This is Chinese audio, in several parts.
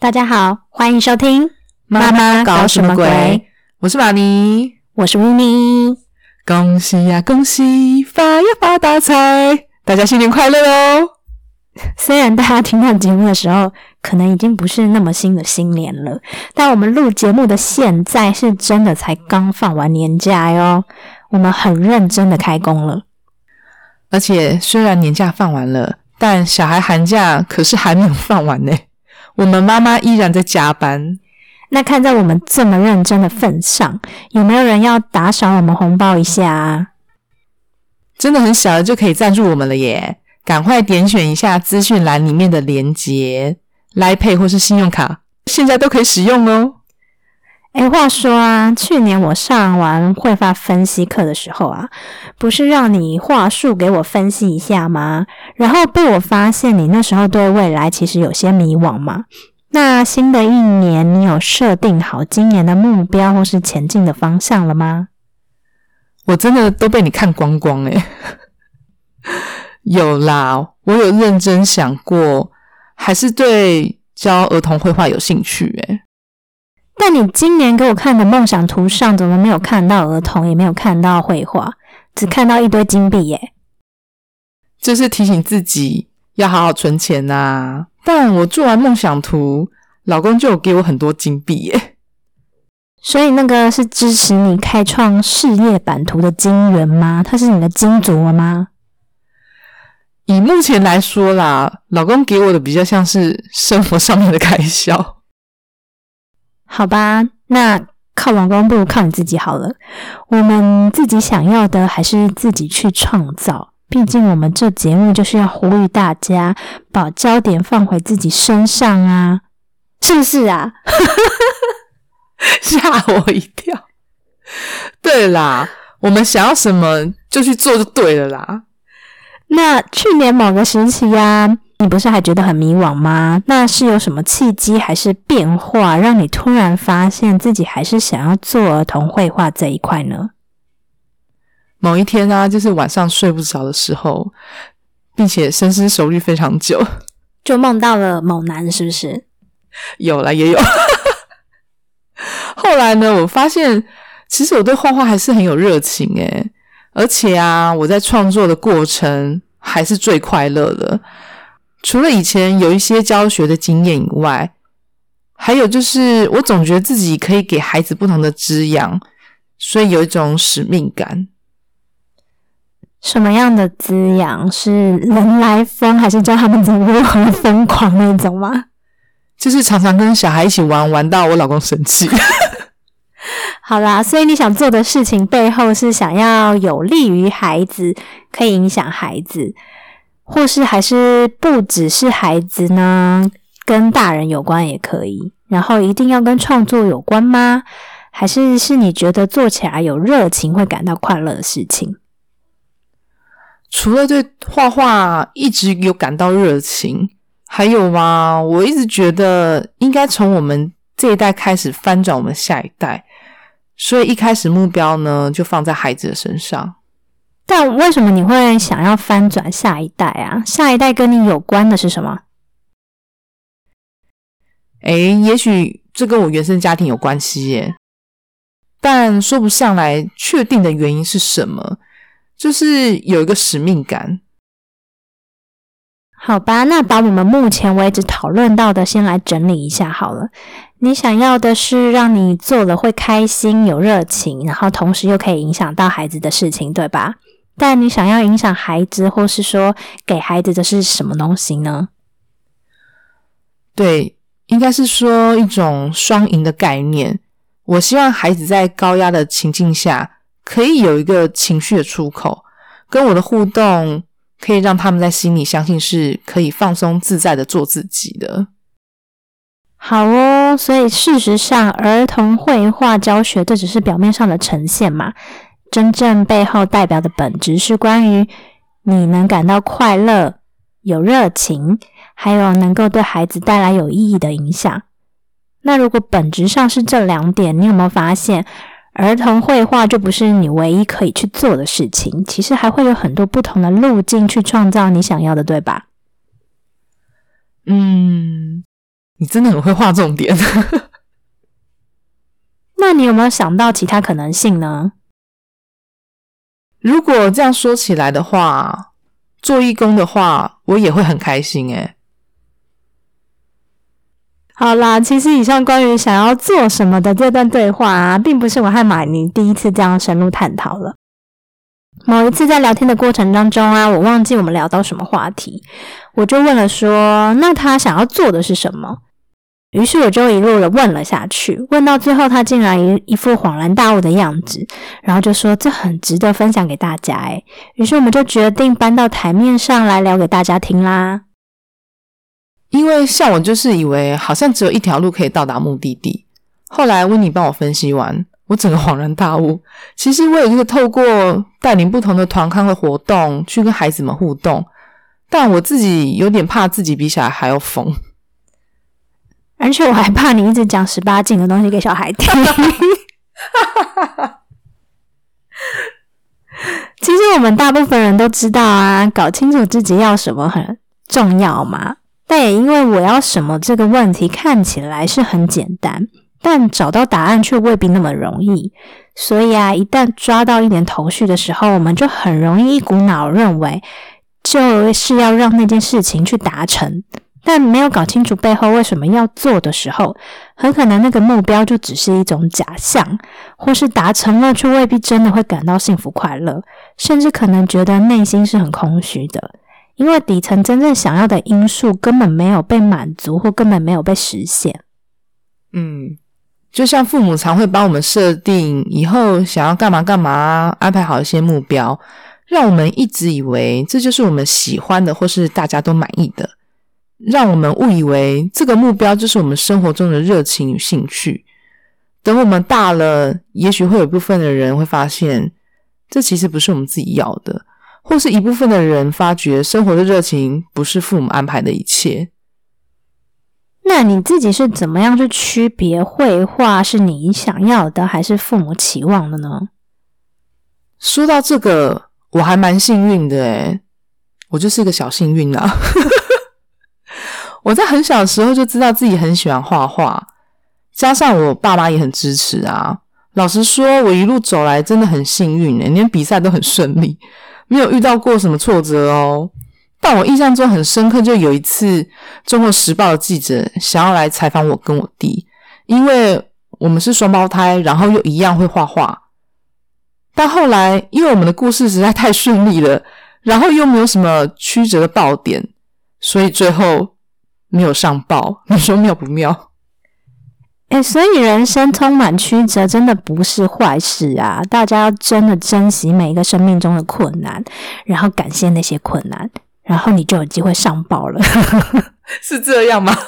大家好，欢迎收听妈妈搞什么鬼？我是玛尼，我是 n n 恭喜呀、恭喜，发呀发大财！大家新年快乐哦！虽然大家听到节目的时候，可能已经不是那么新的新年了，但我们录节目的现在是真的才刚放完年假哟，我们很认真的开工了。而且虽然年假放完了，但小孩寒假可是还没有放完呢。我们妈妈依然在加班。那看在我们这么认真的份上，有没有人要打赏我们红包一下啊？真的很小的就可以赞助我们了耶！赶快点选一下资讯栏里面的连结，来 Pay 或是信用卡，现在都可以使用哦。诶，话说啊，去年我上完绘画分析课的时候啊，不是让你话术给我分析一下吗？然后被我发现你那时候对未来其实有些迷惘嘛。那新的一年，你有设定好今年的目标或是前进的方向了吗？我真的都被你看光光诶。有啦，我有认真想过，还是对教儿童绘画有兴趣诶。但你今年给我看的梦想图上，怎么没有看到儿童，也没有看到绘画，只看到一堆金币耶？就是提醒自己要好好存钱呐、但我做完梦想图，老公就有给我很多金币耶。所以那个是支持你开创事业版图的金源吗？它是你的金主了吗？以目前来说啦，老公给我的比较像是生活上面的开销。好吧，那靠老公不如靠你自己好了。我们自己想要的还是自己去创造。毕竟我们这节目就是要呼吁大家把焦点放回自己身上啊，是不是啊？吓我一跳。对啦，我们想要什么就去做就对了啦。那去年某个时期呀、你不是还觉得很迷惘吗？那是有什么契机还是变化，让你突然发现自己还是想要做儿童绘画这一块呢？某一天啊，就是晚上睡不着的时候，并且深思熟虑非常久，就梦到了某男，是不是？有了也有。后来呢，我发现其实我对画画还是很有热情诶，而且啊，我在创作的过程还是最快乐的。除了以前有一些教学的经验以外，还有就是我总觉得自己可以给孩子不同的滋养，所以有一种使命感。什么样的滋养？是人来疯，还是教他们怎么如何疯狂那种吗？就是常常跟小孩一起玩，玩到我老公生气。好啦，所以你想做的事情背后是想要有利于孩子，可以影响孩子，或是还是不只是孩子呢？跟大人有关也可以。然后一定要跟创作有关吗？还是是你觉得做起来有热情，会感到快乐的事情？除了对画画一直有感到热情，还有吗？我一直觉得应该从我们这一代开始翻转我们下一代，所以一开始目标呢就放在孩子的身上。但为什么你会想要翻转下一代啊？下一代跟你有关的是什么？诶，也许这跟我原生家庭有关系耶，但说不上来确定的原因是什么，就是有一个使命感。好吧，那把我们目前为止讨论到的先来整理一下好了。你想要的是让你做了会开心、有热情，然后同时又可以影响到孩子的事情，对吧？但你想要影响孩子，或是说给孩子的是什么东西呢？对，应该是说一种双赢的概念。我希望孩子在高压的情境下，可以有一个情绪的出口，跟我的互动可以让他们在心里相信是可以放松自在的做自己的。好哦，所以事实上，儿童绘画教学这只是表面上的呈现嘛，真正背后代表的本质是关于你能感到快乐、有热情，还有能够对孩子带来有意义的影响。那如果本质上是这两点，你有没有发现，儿童绘画就不是你唯一可以去做的事情？其实还会有很多不同的路径去创造你想要的，对吧？嗯，你真的很会画重点。那你有没有想到其他可能性呢？如果这样说起来的话，做义工的话，我也会很开心诶。好啦，其实以上关于想要做什么的这段对话啊，并不是我和马尼第一次这样深入探讨了。某一次在聊天的过程当中啊，我忘记我们聊到什么话题，我就问了说：“那他想要做的是什么？”于是我就一路的问了下去，问到最后，他竟然一一副恍然大悟的样子，然后就说：“这很值得分享给大家。”诶于是我们就决定搬到台面上来聊给大家听啦。因为像我就是以为好像只有一条路可以到达目的地，后来温妮帮我分析完，我整个恍然大悟。其实我也是透过带领不同的团康的活动去跟孩子们互动，但我自己有点怕自己比小孩还要疯，而且我还怕你一直讲十八禁的东西给小孩听。其实我们大部分人都知道啊，搞清楚自己要什么很重要嘛。但也因为我要什么这个问题看起来是很简单，但找到答案却未必那么容易。所以啊，一旦抓到一点头绪的时候，我们就很容易一股脑认为就是要让那件事情去达成。但没有搞清楚背后为什么要做的时候，很可能那个目标就只是一种假象，或是达成了却未必真的会感到幸福快乐，甚至可能觉得内心是很空虚的。因为底层真正想要的因素根本没有被满足，或根本没有被实现。嗯，就像父母常会帮我们设定以后想要干嘛干嘛，安排好一些目标，让我们一直以为这就是我们喜欢的，或是大家都满意的，让我们误以为这个目标就是我们生活中的热情与兴趣。等我们大了，也许会有一部分的人会发现，这其实不是我们自己要的。或是一部分的人发觉生活的热情不是父母安排的一切，那你自己是怎么样去区别绘画是你想要的还是父母期望的呢？说到这个，我还蛮幸运的诶我就是一个小幸运啊！我在很小的时候就知道自己很喜欢画画，加上我爸妈也很支持啊。老实说，我一路走来真的很幸运连比赛都很顺利。没有遇到过什么挫折哦，但我印象中很深刻，就有一次《中国时报》的记者想要来采访我跟我弟，因为我们是双胞胎，然后又一样会画画。但后来因为我们的故事实在太顺利了，然后又没有什么曲折的爆点，所以最后没有上报。你说妙不妙？哎，所以人生充满曲折，真的不是坏事啊！大家要真的珍惜每一个生命中的困难，然后感谢那些困难，然后你就有机会上报了，是这样吗？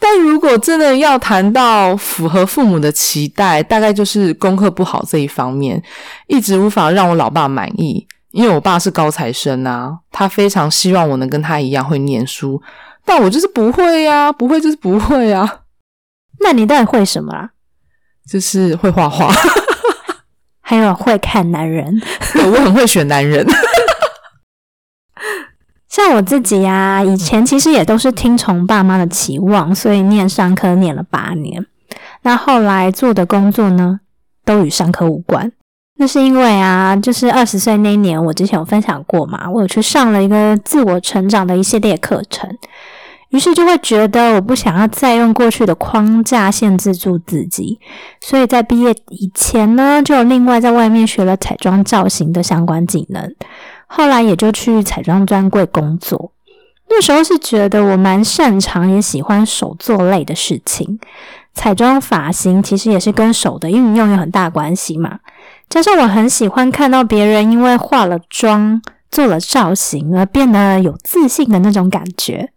但如果真的要谈到符合父母的期待，大概就是功课不好这一方面，一直无法让我老爸满意，因为我爸是高材生啊，他非常希望我能跟他一样会念书。但我就是不会呀，不会就是不会啊。那你到底会什么啊？就是会画画，还有会看男人。我很会选男人。像我自己呀，以前其实也都是听从爸妈的期望，所以念商科念了八年。那后来做的工作呢，都与商科无关。那是因为啊，就是二十岁那一年，我之前有分享过嘛，我有去上了一个自我成长的一系列课程。于是就会觉得我不想要再用过去的框架限制住自己，所以在毕业以前呢，就另外在外面学了彩妆造型的相关技能。后来也就去彩妆专柜工作。那时候是觉得我蛮擅长也喜欢手作类的事情，彩妆发型其实也是跟手的运用有很大关系嘛。加上我很喜欢看到别人因为化了妆、做了造型而变得有自信的那种感觉。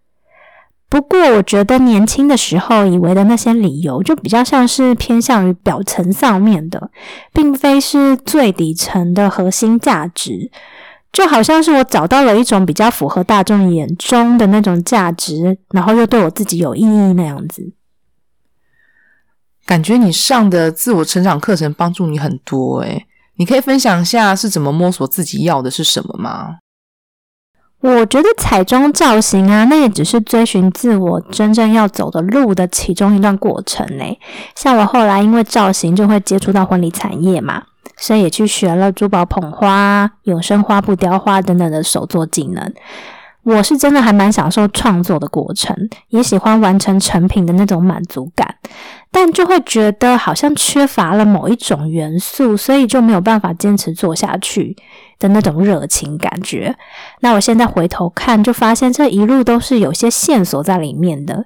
不过，我觉得年轻的时候以为的那些理由，就比较像是偏向于表层上面的，并非是最底层的核心价值。就好像是我找到了一种比较符合大众眼中的那种价值，然后又对我自己有意义那样子。感觉你上的自我成长课程帮助你很多诶，你可以分享下是怎么摸索自己要的是什么吗？我觉得彩妆造型啊，那也只是追寻自我真正要走的路的其中一段过程呢。像我后来因为造型就会接触到婚礼产业嘛，所以也去学了珠宝捧花、永生花布雕花等等的手作技能。我是真的还蛮享受创作的过程，也喜欢完成成品的那种满足感，但就会觉得好像缺乏了某一种元素，所以就没有办法坚持做下去的那种热情感觉。那我现在回头看，就发现这一路都是有些线索在里面的，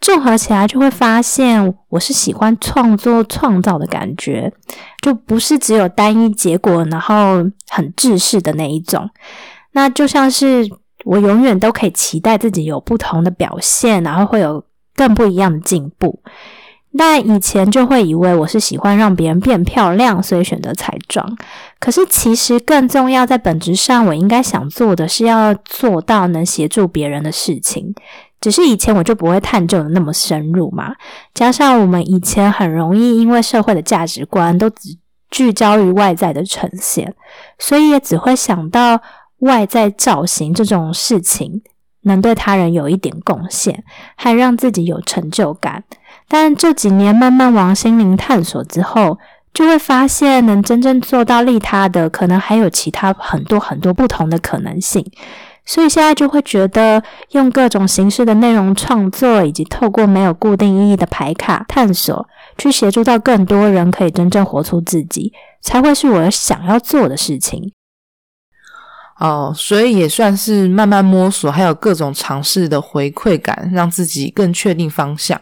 综合起来就会发现我是喜欢创作创造的感觉，就不是只有单一结果，然后很制式的那一种。那就像是。我永远都可以期待自己有不同的表现，然后会有更不一样的进步。但以前就会以为我是喜欢让别人变漂亮，所以选择彩妆。可是其实更重要，在本质上，我应该想做的是要做到能协助别人的事情。只是以前我就不会探究的那么深入嘛。加上我们以前很容易因为社会的价值观都只聚焦于外在的呈现，所以也只会想到。外在造型这种事情，能对他人有一点贡献，还让自己有成就感。但这几年慢慢往心灵探索之后，就会发现，能真正做到利他的，可能还有其他很多很多不同的可能性。所以现在就会觉得，用各种形式的内容创作，以及透过没有固定意义的牌卡探索，去协助到更多人可以真正活出自己，才会是我想要做的事情。哦，所以也算是慢慢摸索，还有各种尝试的回馈感，让自己更确定方向。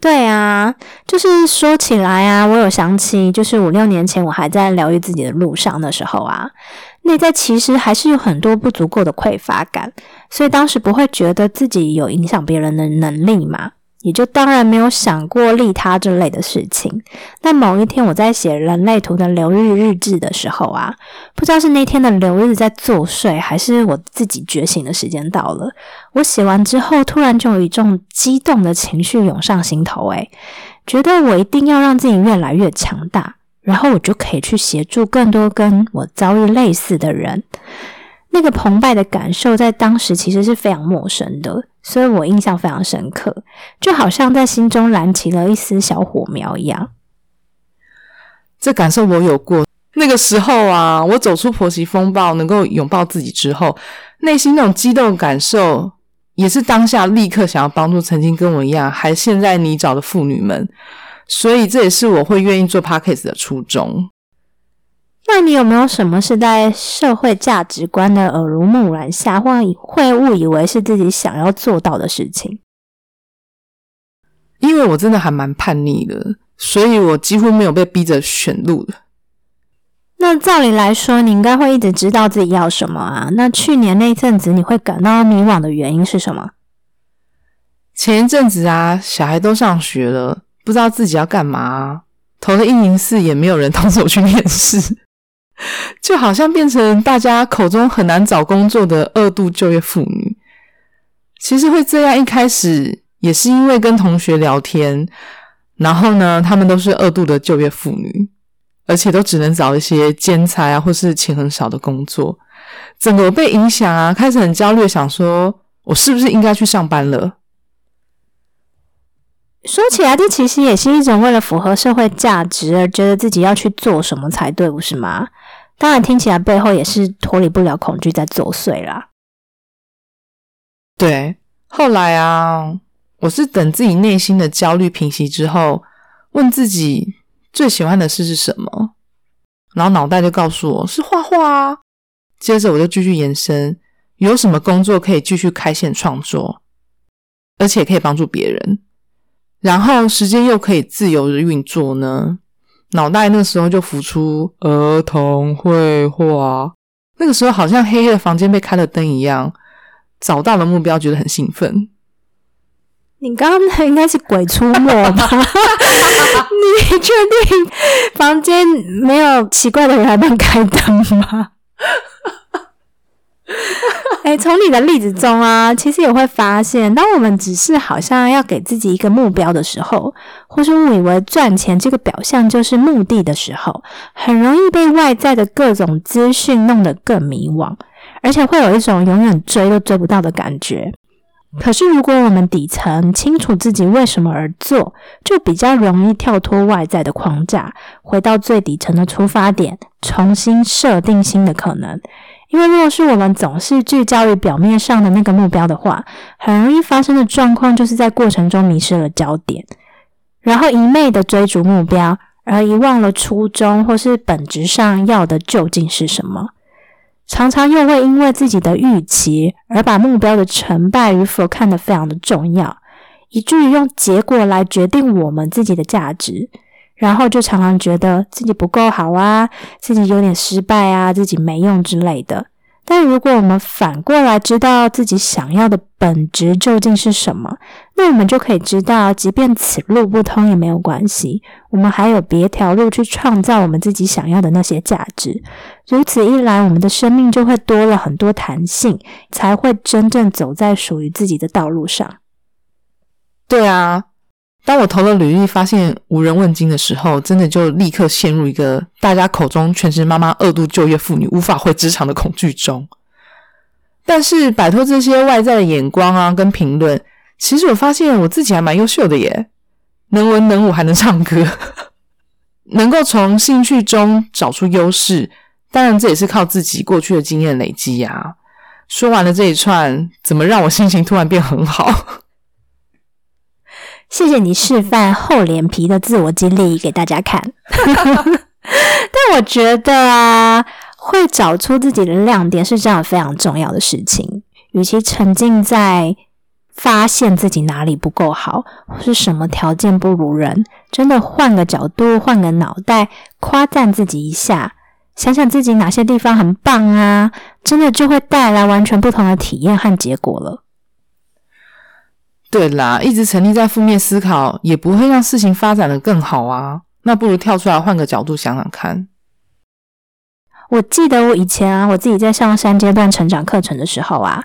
对啊，就是说起来啊，我有想起，就是五六年前我还在疗愈自己的路上的时候啊，内在其实还是有很多不足够的匮乏感，所以当时不会觉得自己有影响别人的能力嘛。也就当然没有想过利他这类的事情。但某一天我在写人类图的流日日志的时候啊，不知道是那天的流日在作祟，还是我自己觉醒的时间到了。我写完之后，突然就有一种激动的情绪涌上心头，诶，觉得我一定要让自己越来越强大，然后我就可以去协助更多跟我遭遇类似的人。那个澎湃的感受，在当时其实是非常陌生的。所以我印象非常深刻，就好像在心中燃起了一丝小火苗一样。这感受我有过。那个时候啊，我走出婆媳风暴，能够拥抱自己之后，内心那种激动感受，也是当下立刻想要帮助曾经跟我一样还陷在泥沼的妇女们。所以这也是我会愿意做 podcast 的初衷。那你有没有什么是在社会价值观的耳濡目染下，或会误以为是自己想要做到的事情？因为我真的还蛮叛逆的，所以我几乎没有被逼着选路的。那照理来说，你应该会一直知道自己要什么啊？那去年那阵子，你会感到迷惘的原因是什么？前一阵子啊，小孩都上学了，不知道自己要干嘛，投了一零四，也没有人通知我去面试。就好像变成大家口中很难找工作的二度就业妇女。其实会这样，一开始也是因为跟同学聊天，然后呢，他们都是二度的就业妇女，而且都只能找一些兼差啊，或是钱很少的工作。整个被影响啊，开始很焦虑，想说我是不是应该去上班了？说起来，这其实也是一种为了符合社会价值而觉得自己要去做什么才对，不是吗？当然，听起来背后也是脱离不了恐惧在作祟啦。对，后来啊，我是等自己内心的焦虑平息之后，问自己最喜欢的事是什么，然后脑袋就告诉我是画画啊。接着我就继续延伸，有什么工作可以继续开线创作，而且可以帮助别人，然后时间又可以自由的运作呢？脑袋那时候就浮出儿童绘画，那个时候好像黑黑的房间被开了灯一样，找到了目标，觉得很兴奋。你刚刚那应该是鬼出没吧？你确定房间没有奇怪的人还帮开灯吗？哎、从你的例子中啊，其实也会发现，当我们只是好像要给自己一个目标的时候，或是误以为赚钱这个表象就是目的的时候，很容易被外在的各种资讯弄得更迷惘，而且会有一种永远追都追不到的感觉。可是，如果我们底层清楚自己为什么而做，就比较容易跳脱外在的框架，回到最底层的出发点，重新设定新的可能。因为若是我们总是聚焦于表面上的那个目标的话，很容易发生的状况就是在过程中迷失了焦点，然后一昧的追逐目标，而遗忘了初衷或是本质上要的究竟是什么。常常又会因为自己的预期而把目标的成败与否看得非常的重要，以至于用结果来决定我们自己的价值，然后就常常觉得自己不够好啊，自己有点失败啊，自己没用之类的。但如果我们反过来知道自己想要的本质究竟是什么，那我们就可以知道，即便此路不通也没有关系，我们还有别条路去创造我们自己想要的那些价值。如此一来，我们的生命就会多了很多弹性，才会真正走在属于自己的道路上。对啊，当我投了履历，发现无人问津的时候，真的就立刻陷入一个大家口中全职妈妈、二度就业妇女无法回职场的恐惧中。但是摆脱这些外在的眼光啊，跟评论，其实我发现我自己还蛮优秀的耶，能文能武，还能唱歌，能够从兴趣中找出优势。当然，这也是靠自己过去的经验累积呀、说完了这一串，怎么让我心情突然变很好？谢谢你示范厚脸皮的自我激励给大家看。但我觉得啊，会找出自己的亮点是这样非常重要的事情。与其沉浸在发现自己哪里不够好，或是什么条件不如人，真的换个角度，换个脑袋，夸赞自己一下，想想自己哪些地方很棒啊，真的就会带来完全不同的体验和结果了。对啦，一直沉溺在负面思考，也不会让事情发展的更好啊。那不如跳出来，换个角度想想看。我记得我以前啊，我自己在上三阶段成长课程的时候啊，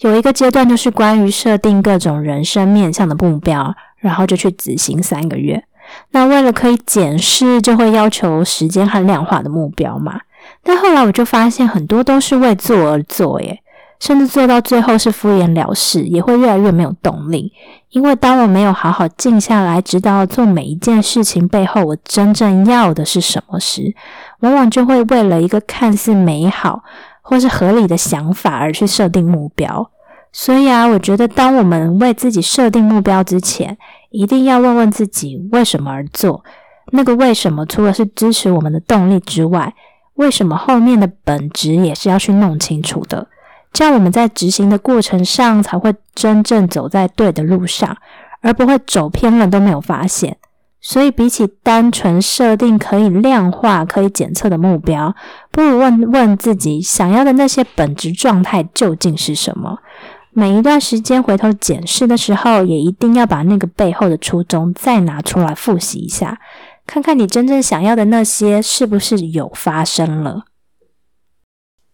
有一个阶段就是关于设定各种人生面向的目标，然后就去执行三个月。那为了可以检视，就会要求时间和量化的目标嘛。但后来我就发现，很多都是为做而做，耶，甚至做到最后是敷衍了事，也会越来越没有动力。因为当我没有好好静下来，知道做每一件事情背后我真正要的是什么时，往往就会为了一个看似美好或是合理的想法而去设定目标。所以啊，我觉得当我们为自己设定目标之前，一定要问问自己为什么而做。那个为什么，除了是支持我们的动力之外，为什么后面的本质也是要去弄清楚的。这样我们在执行的过程上才会真正走在对的路上，而不会走偏了都没有发现。所以，比起单纯设定可以量化、可以检测的目标，不如问问自己想要的那些本质状态究竟是什么。每一段时间回头检视的时候，也一定要把那个背后的初衷再拿出来复习一下，看看你真正想要的那些是不是有发生了。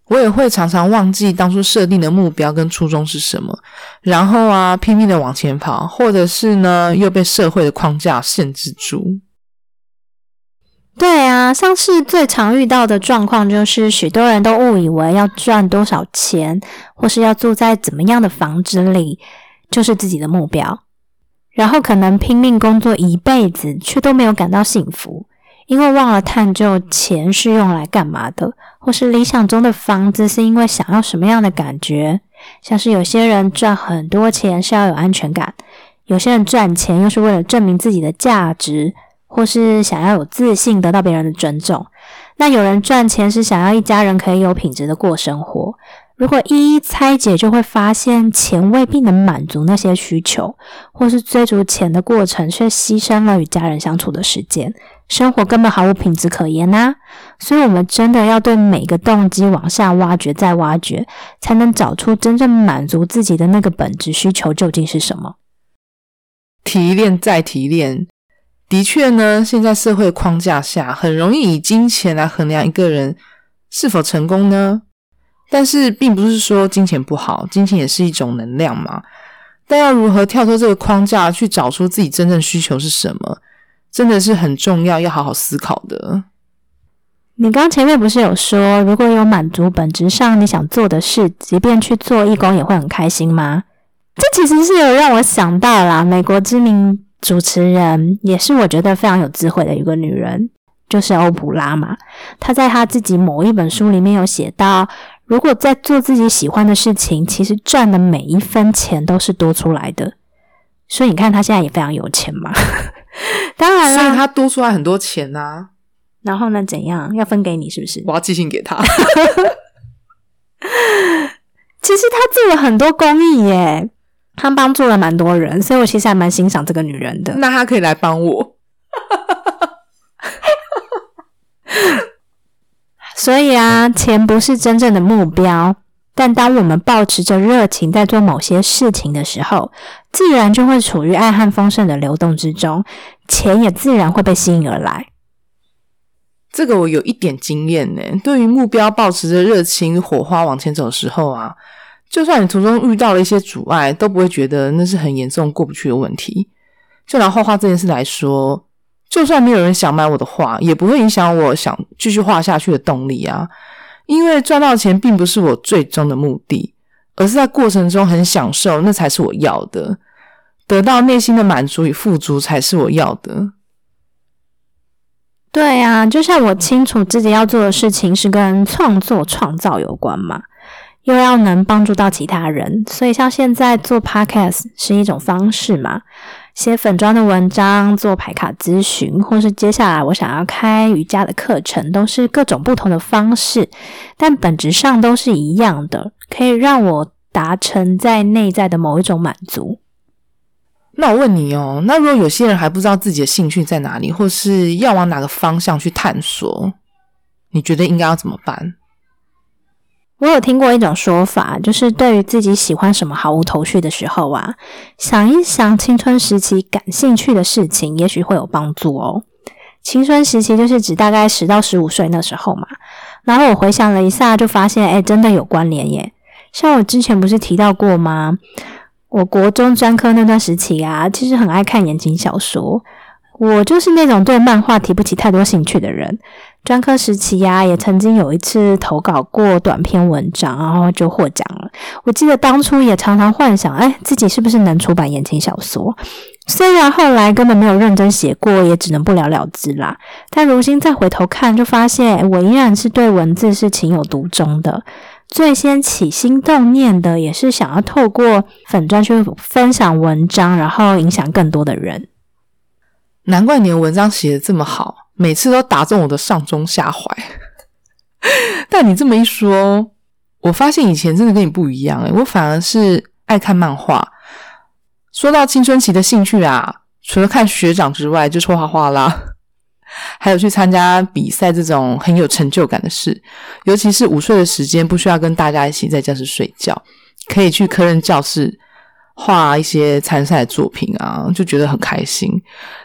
我也会常常忘记当初设定的目标跟初衷是什么，然后啊拼命的往前跑，或者是呢又被社会的框架限制住。对啊，像是最常遇到的状况，就是许多人都误以为要赚多少钱，或是要住在怎么样的房子里，就是自己的目标。然后可能拼命工作一辈子，却都没有感到幸福，因为忘了探究钱是用来干嘛的，或是理想中的房子是因为想要什么样的感觉。像是有些人赚很多钱是要有安全感，有些人赚钱又是为了证明自己的价值。或是想要有自信，得到别人的尊重。那有人赚钱是想要一家人可以有品质的过生活。如果一一拆解，就会发现钱未必能满足那些需求，或是追逐钱的过程却牺牲了与家人相处的时间，生活根本毫无品质可言呐、所以，我们真的要对每个动机往下挖掘，再挖掘，才能找出真正满足自己的那个本质需求究竟是什么。提炼再提炼，的确呢，现在社会框架下，很容易以金钱来衡量一个人是否成功呢。但是，并不是说金钱不好，金钱也是一种能量嘛。但要如何跳脱这个框架，去找出自己真正需求是什么，真的是很重要，要好好思考的。你刚前面不是有说，如果有满足本质上你想做的事，即便去做义工也会很开心吗？这其实是有让我想到啦，美国知名主持人，也是我觉得非常有智慧的一个女人，就是欧普拉嘛。她在她自己某一本书里面有写到，如果在做自己喜欢的事情，其实赚的每一分钱都是多出来的。所以你看，他现在也非常有钱嘛。当然所以，他多出来很多钱呐、然后呢，怎样要分给你？是不是？我要寄信给他。其实他做了很多公益耶，他帮助了蛮多人，所以我其实还蛮欣赏这个女人的。那他可以来帮我。所以啊，钱不是真正的目标，但当我们保持着热情在做某些事情的时候，自然就会处于爱和丰盛的流动之中，钱也自然会被吸引而来。这个我有一点经验呢。对于目标保持着热情、火花往前走的时候啊，就算你途中遇到了一些阻碍，都不会觉得那是很严重过不去的问题。就拿画画这件事来说，就算没有人想买我的画，也不会影响我想继续画下去的动力啊。因为赚到钱并不是我最终的目的，而是在过程中很享受，那才是我要的。得到内心的满足与富足才是我要的。对呀、就像我清楚自己要做的事情是跟创作、创造有关嘛，又要能帮助到其他人，所以像现在做 podcast 是一种方式嘛，写粉砖的文章、做牌卡咨询，或是接下来我想要开瑜伽的课程，都是各种不同的方式，但本质上都是一样的，可以让我达成在内在的某一种满足。那我问你哦，那如果有些人还不知道自己的兴趣在哪里，或是要往哪个方向去探索，你觉得应该要怎么办？我有听过一种说法，就是对于自己喜欢什么毫无头绪的时候啊，想一想青春时期感兴趣的事情，也许会有帮助哦。青春时期就是指大概十到十五岁那时候嘛。然后我回想了一下，就发现，哎，真的有关联耶。像我之前不是提到过吗？我国中专科那段时期啊，其实很爱看言情小说。我就是那种对漫画提不起太多兴趣的人。专科时期呀、也曾经有一次投稿过短篇文章，然后就获奖了。我记得当初也常常幻想，哎，自己是不是能出版言情小说？虽然后来根本没有认真写过，也只能不了了之啦。但如今再回头看，就发现我依然是对文字是情有独钟的。最先起心动念的，也是想要透过粉专去分享文章，然后影响更多的人。难怪你的文章写的这么好，每次都打中我的上中下怀。但你这么一说，我发现以前真的跟你不一样诶、我反而是爱看漫画。说到青春期的兴趣啊，除了看学长之外，就是画画啦，还有去参加比赛这种很有成就感的事。尤其是午睡的时间，不需要跟大家一起在教室睡觉，可以去科任教室画一些参赛作品啊，就觉得很开心。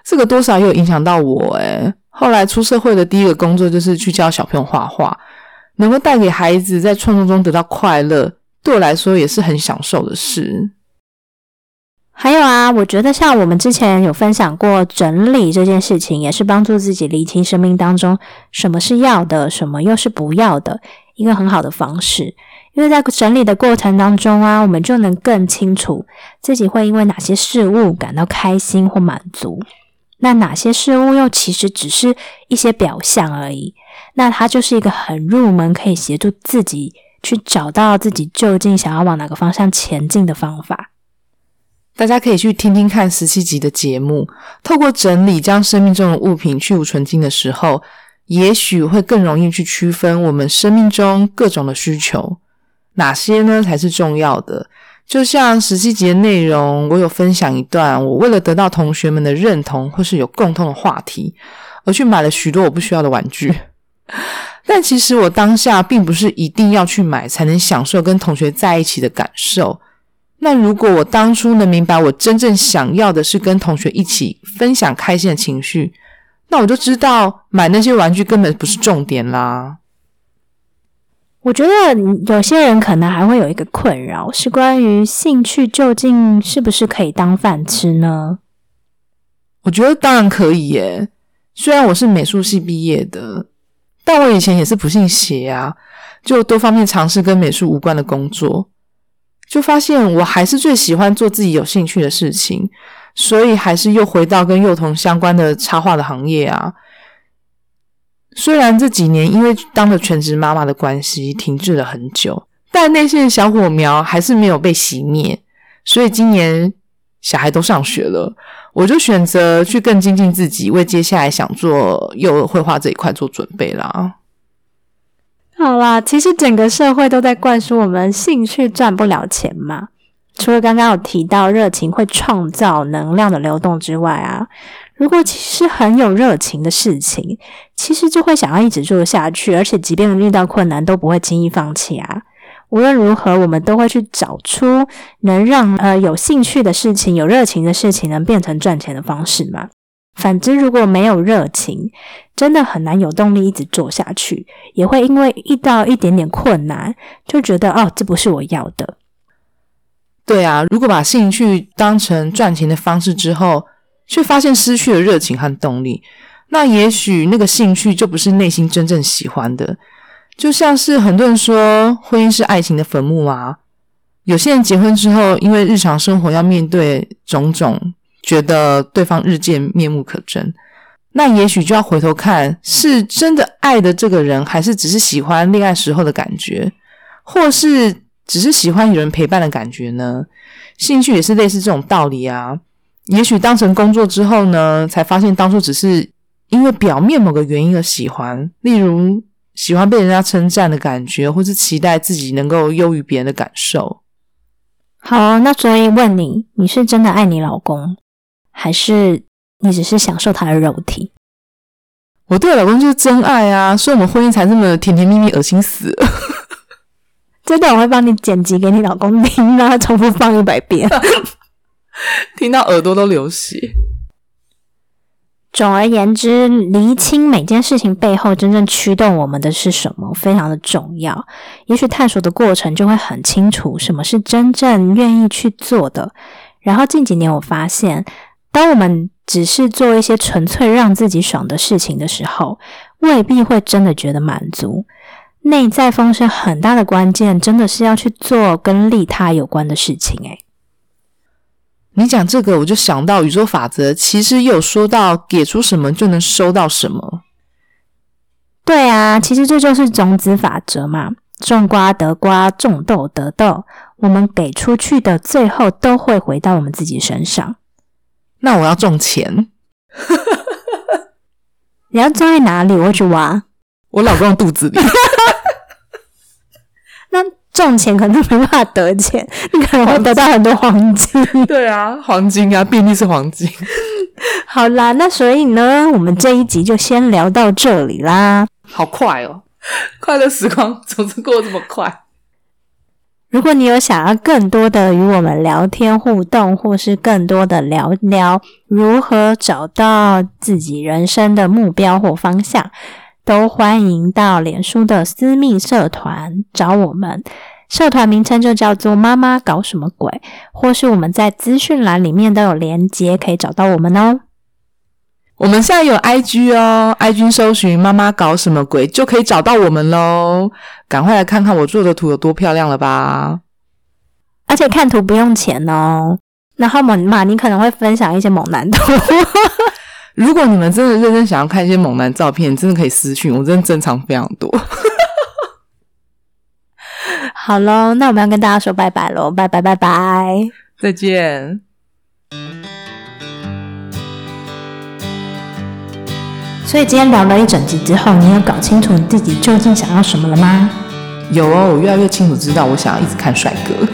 这个多少也有影响到我诶、后来出社会的第一个工作就是去教小朋友画画，能够带给孩子在创作中得到快乐，对我来说也是很享受的事。还有啊，我觉得像我们之前有分享过整理这件事情，也是帮助自己理清生命当中什么是要的，什么又是不要的一个很好的方式。因为在整理的过程当中啊，我们就能更清楚自己会因为哪些事物感到开心或满足，那哪些事物又其实只是一些表象而已。那它就是一个很入门，可以协助自己去找到自己究竟想要往哪个方向前进的方法。大家可以去听听看十七集的节目，透过整理将生命中的物品去无存精的时候，也许会更容易去区分我们生命中各种的需求，哪些呢才是重要的。就像十七节内容，我有分享一段，我为了得到同学们的认同或是有共同的话题，而去买了许多我不需要的玩具。但其实我当下并不是一定要去买才能享受跟同学在一起的感受。那如果我当初能明白，我真正想要的是跟同学一起分享开心的情绪，那我就知道买那些玩具根本不是重点啦。我觉得有些人可能还会有一个困扰，是关于兴趣究竟是不是可以当饭吃呢？我觉得当然可以耶。虽然我是美术系毕业的，但我以前也是不信邪啊，就多方面尝试跟美术无关的工作。就发现我还是最喜欢做自己有兴趣的事情，所以还是又回到跟幼童相关的插画的行业啊。虽然这几年因为当了全职妈妈的关系停滞了很久，但那些小火苗还是没有被熄灭。所以今年小孩都上学了，我就选择去更精进自己，为接下来想做幼儿绘画这一块做准备啦。好啦，其实整个社会都在灌输我们兴趣赚不了钱嘛。除了刚刚有提到热情会创造能量的流动之外啊，如果其实很有热情的事情，其实就会想要一直做下去，而且即便遇到困难都不会轻易放弃啊。无论如何，我们都会去找出能让呃有兴趣的事情、有热情的事情能变成赚钱的方式嘛。反之，如果没有热情，真的很难有动力一直做下去，也会因为遇到一点点困难，就觉得哦，这不是我要的。对啊，如果把兴趣当成赚钱的方式之后，却发现失去了热情和动力，那也许那个兴趣就不是内心真正喜欢的。就像是很多人说，婚姻是爱情的坟墓啊。有些人结婚之后，因为日常生活要面对种种。觉得对方日渐面目可憎，那也许就要回头看，是真的爱的这个人，还是只是喜欢恋爱时候的感觉，或是只是喜欢有人陪伴的感觉呢？兴趣也是类似这种道理啊。也许当成工作之后呢，才发现当初只是因为表面某个原因而喜欢，例如喜欢被人家称赞的感觉，或是期待自己能够优于别人的感受。好，那所以问你，你是真的爱你老公？还是你只是享受他的肉体？我对我老公就是真爱啊，所以我们婚姻才这么甜甜蜜蜜，恶心死了。真的，我会帮你剪辑给你老公听，让他重复放一百遍，听到耳朵都流血。总而言之，厘清每件事情背后真正驱动我们的是什么，非常的重要。也许探索的过程就会很清楚，什么是真正愿意去做的。然后近几年，我发现。当我们只是做一些纯粹让自己爽的事情的时候，未必会真的觉得满足。内在丰盛很大的关键，真的是要去做跟利他有关的事情。诶你讲这个，我就想到宇宙法则，其实有说到给出什么就能收到什么。对啊，其实这就是种子法则嘛，种瓜得瓜，种豆得豆。我们给出去的，最后都会回到我们自己身上。那我要种钱，你要种在哪里？我去挖我老公肚子里。那中钱可能没办法得钱，你可能会得到很多黄金。对啊，黄金啊，遍地是黄金。好啦，那所以呢，我们这一集就先聊到这里啦。好快哦，快乐时光总是过这么快。如果你有想要更多的与我们聊天互动，或是更多的聊聊如何找到自己人生的目标或方向，都欢迎到脸书的私密社团找我们。社团名称就叫做“妈妈搞什么鬼”，或是我们在资讯栏里面都有连接，可以找到我们哦。我们现在有 IG 哦，IG 搜寻“妈妈搞什么鬼”就可以找到我们喽。赶快来看看我做的图有多漂亮了吧！而且看图不用钱哦。然后猛马，你可能会分享一些猛男图。如果你们真的认真想要看一些猛男照片，真的可以私讯我，真的珍藏非常多。好喽，那我们要跟大家说拜拜喽，拜拜拜拜，再见。所以今天聊了一整集之后，你有搞清楚你自己究竟想要什么了吗？有哦，我越来越清楚知道我想要一直看帅哥。